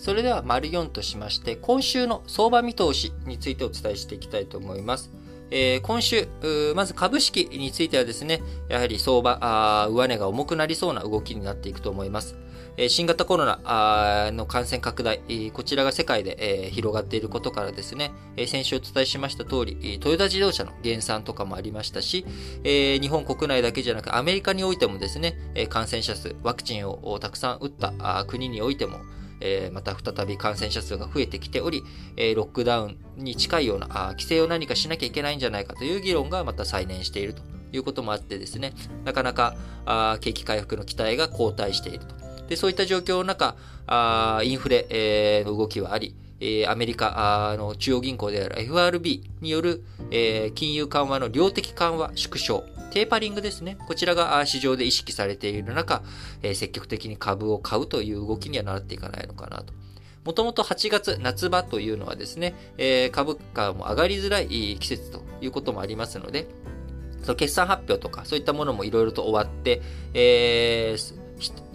それでは、丸4としまして、今週の相場見通しについてお伝えしていきたいと思います。えー、今週、まず株式についてはですね、やはり相場、上値が重くなりそうな動きになっていくと思います。えー、新型コロナの感染拡大、こちらが世界で、えー、広がっていることからですね、えー、先週お伝えしました通り、トヨタ自動車の減産とかもありましたし、えー、日本国内だけじゃなくアメリカにおいてもですね、感染者数、ワクチンをたくさん打った国においても、えー、また再び感染者数が増えてきており、えー、ロックダウンに近いようなあ規制を何かしなきゃいけないんじゃないかという議論がまた再燃しているということもあってですね、なかなかあ景気回復の期待が後退していると。でそういった状況の中、あインフレ、えー、の動きはあり、えアメリカの中央銀行である FRB による、え金融緩和の量的緩和縮小、テーパリングですね。こちらが市場で意識されている中、え積極的に株を買うという動きにはなっていかないのかなと。もともと8月、夏場というのはですね、え株価も上がりづらい季節ということもありますので、その決算発表とかそういったものもいろいろと終わって、えー、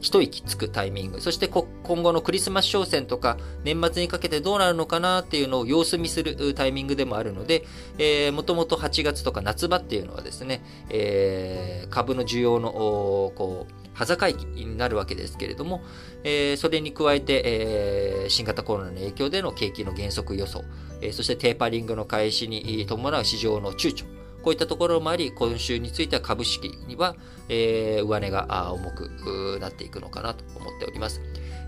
一息つくタイミング、そして今後のクリスマス商戦とか年末にかけてどうなるのかなっていうのを様子見するタイミングでもあるので、えー、もともと8月とか夏場っていうのはですね、えー、株の需要の、こう、端境期になるわけですけれども、えー、それに加えて、えー、新型コロナの影響での景気の減速予想、えー、そしてテーパリングの開始に伴う市場の躊躇、こういったところもあり、今週については株式には、えー、上値が重くなっていくのかなと思っております。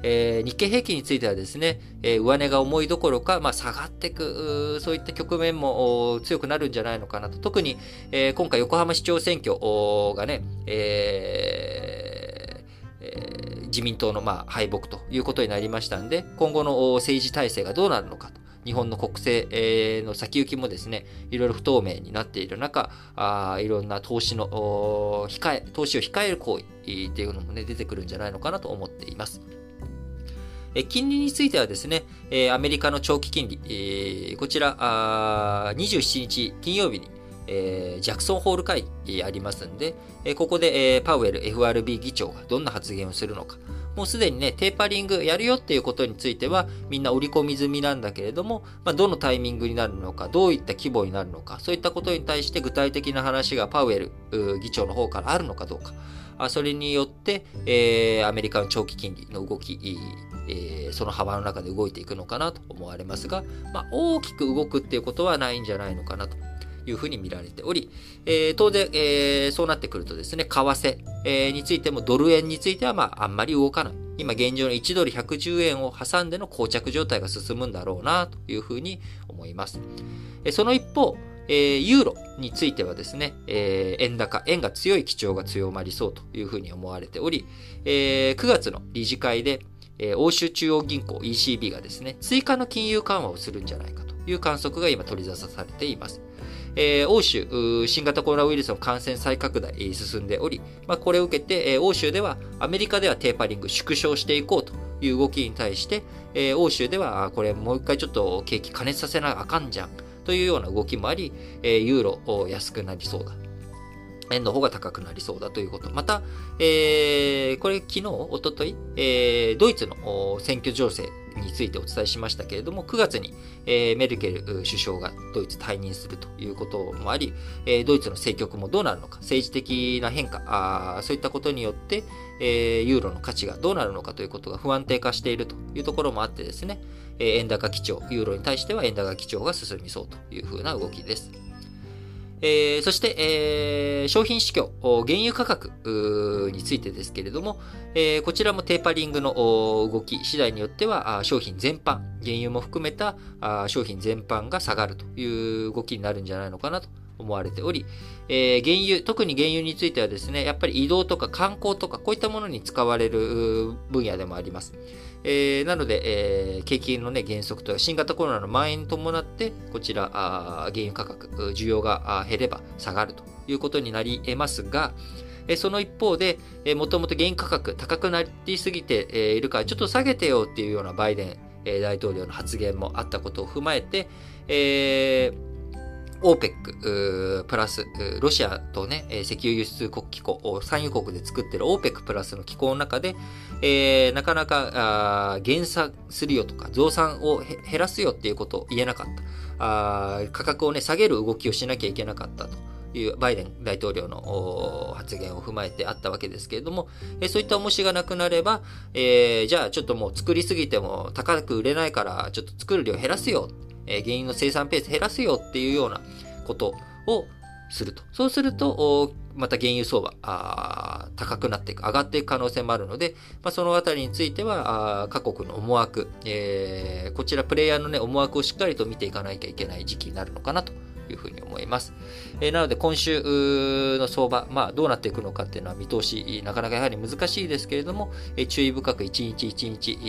えー、日経平均についてはですね、えー、上値が重いどころか、まあ、下がっていく、そういった局面も強くなるんじゃないのかなと。特に、えー、今回横浜市長選挙がね、えー、自民党のまあ敗北ということになりましたんで、今後の政治体制がどうなるのか。日本の国政、の先行きもですね、いろいろ不透明になっている中、あいろんな投資の控え、投資を控える行為っていうのもね、出てくるんじゃないのかなと思っています。金利についてはですね、アメリカの長期金利、こちら、27日金曜日に、ジャクソンホール会議ありますんで、ここで、パウエル FRB 議長がどんな発言をするのか、もうすでにね、テーパリングやるよっていうことについては、みんな織り込み済みなんだけれども、まあ、どのタイミングになるのか、どういった規模になるのか、そういったことに対して具体的な話がパウエル議長の方からあるのかどうか、あそれによって、えー、アメリカの長期金利の動き、えー、その幅の中で動いていくのかなと思われますが、まあ、大きく動くっていうことはないんじゃないのかなと。というふうに見られており、えー、当然、えー、そうなってくるとですね、為替、えー、についてもドル円についてはまああんまり動かない。今現状の1ドル110円を挟んでの膠着状態が進むんだろうなというふうに思います。えその一方、えー、ユーロについてはですね、えー、円高、円が強い基調が強まりそうというふうに思われており、えー、9月の理事会で、えー、欧州中央銀行 ECB がですね、追加の金融緩和をするんじゃないかという観測が今取り沙汰されています。えー、欧州、新型コロナウイルスの感染再拡大進んでおり、まあ、これを受けて、えー、欧州では、アメリカではテーパリング縮小していこうという動きに対して、えー、欧州では、これもう一回ちょっと景気加熱させなあかんじゃんというような動きもあり、え、ユーロ安くなりそうだ。円の方が高くなりそうだということ。また、えー、これ昨日、おととい、えー、ドイツの選挙情勢についてお伝えしましたけれども、9月に、えー、メルケル首相がドイツ退任するということもあり、えー、ドイツの政局もどうなるのか、政治的な変化、あそういったことによって、えー、ユーロの価値がどうなるのかということが不安定化しているというところもあってですね、えー、円高基調、ユーロに対しては円高基調が進みそうというふうな動きです。えー、そして、えー、商品市況、原油価格についてですけれども、えー、こちらもテーパリングの動き次第によっては、商品全般、原油も含めた商品全般が下がるという動きになるんじゃないのかなと思われており、えー、原油、特に原油についてはですね、やっぱり移動とか観光とか、こういったものに使われる分野でもあります。えー、なので、えー、景気のね、減速とか、新型コロナの蔓延に伴って、こちら、あ原油価格、需要が減れば下がるということになり得ますが、その一方で、もともと原油価格高くなりすぎているから、ちょっと下げてよっていうようなバイデン大統領の発言もあったことを踏まえて、えー OPEC プラス、ロシアとね、石油輸出国機構、産油国で作ってる OPEC プラスの機構の中で、えー、なかなか減産するよとか、増産を減らすよっていうことを言えなかった。あ価格をね、下げる動きをしなきゃいけなかったと。いうバイデン大統領の発言を踏まえてあったわけですけれども、えそういった重しがなくなれば、えー、じゃあちょっともう作りすぎても高く売れないからちょっと作る量減らすよ、えー、原因の生産ペース減らすよっていうようなことをすると。そうすると、また原油相場、あ高くなっていく、上がっていく可能性もあるので、まあ、そのあたりについては、あ各国の思惑、えー、こちらプレイヤーのね、思惑をしっかりと見ていかなきゃいけない時期になるのかなというふうに思います。えー、なので今週の相場、まあどうなっていくのかっていうのは見通し、なかなかやはり難しいですけれども、えー、注意深く一日一日、え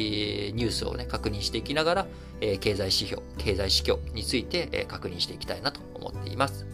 ー、ニュースをね、確認していきながら、えー、経済指標、経済指標について、えー、確認していきたいなと思っています。